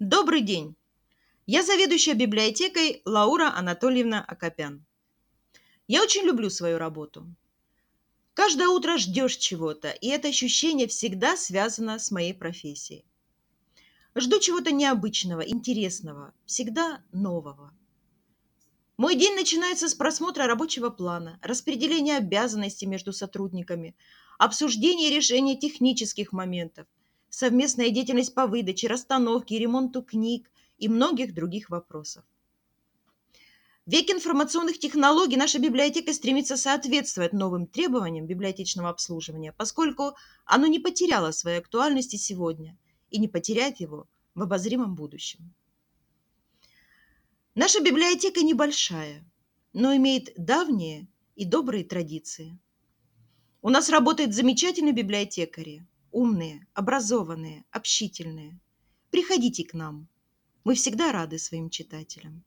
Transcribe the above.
Добрый день! Я заведующая библиотекой Лаура Анатольевна Акопян. Я очень люблю свою работу. Каждое утро ждешь чего-то, и это ощущение всегда связано с моей профессией. Жду чего-то необычного, интересного, всегда нового. Мой день начинается с просмотра рабочего плана, распределения обязанностей между сотрудниками, обсуждения и решения технических моментов – совместная деятельность по выдаче, расстановке и ремонту книг и многих других вопросов. В век информационных технологий наша библиотека стремится соответствовать новым требованиям библиотечного обслуживания, поскольку оно не потеряло своей актуальности сегодня и не потеряет его в обозримом будущем. Наша библиотека небольшая, но имеет давние и добрые традиции. У нас работают замечательные библиотекари, умные, образованные, общительные. Приходите к нам. Мы всегда рады своим читателям.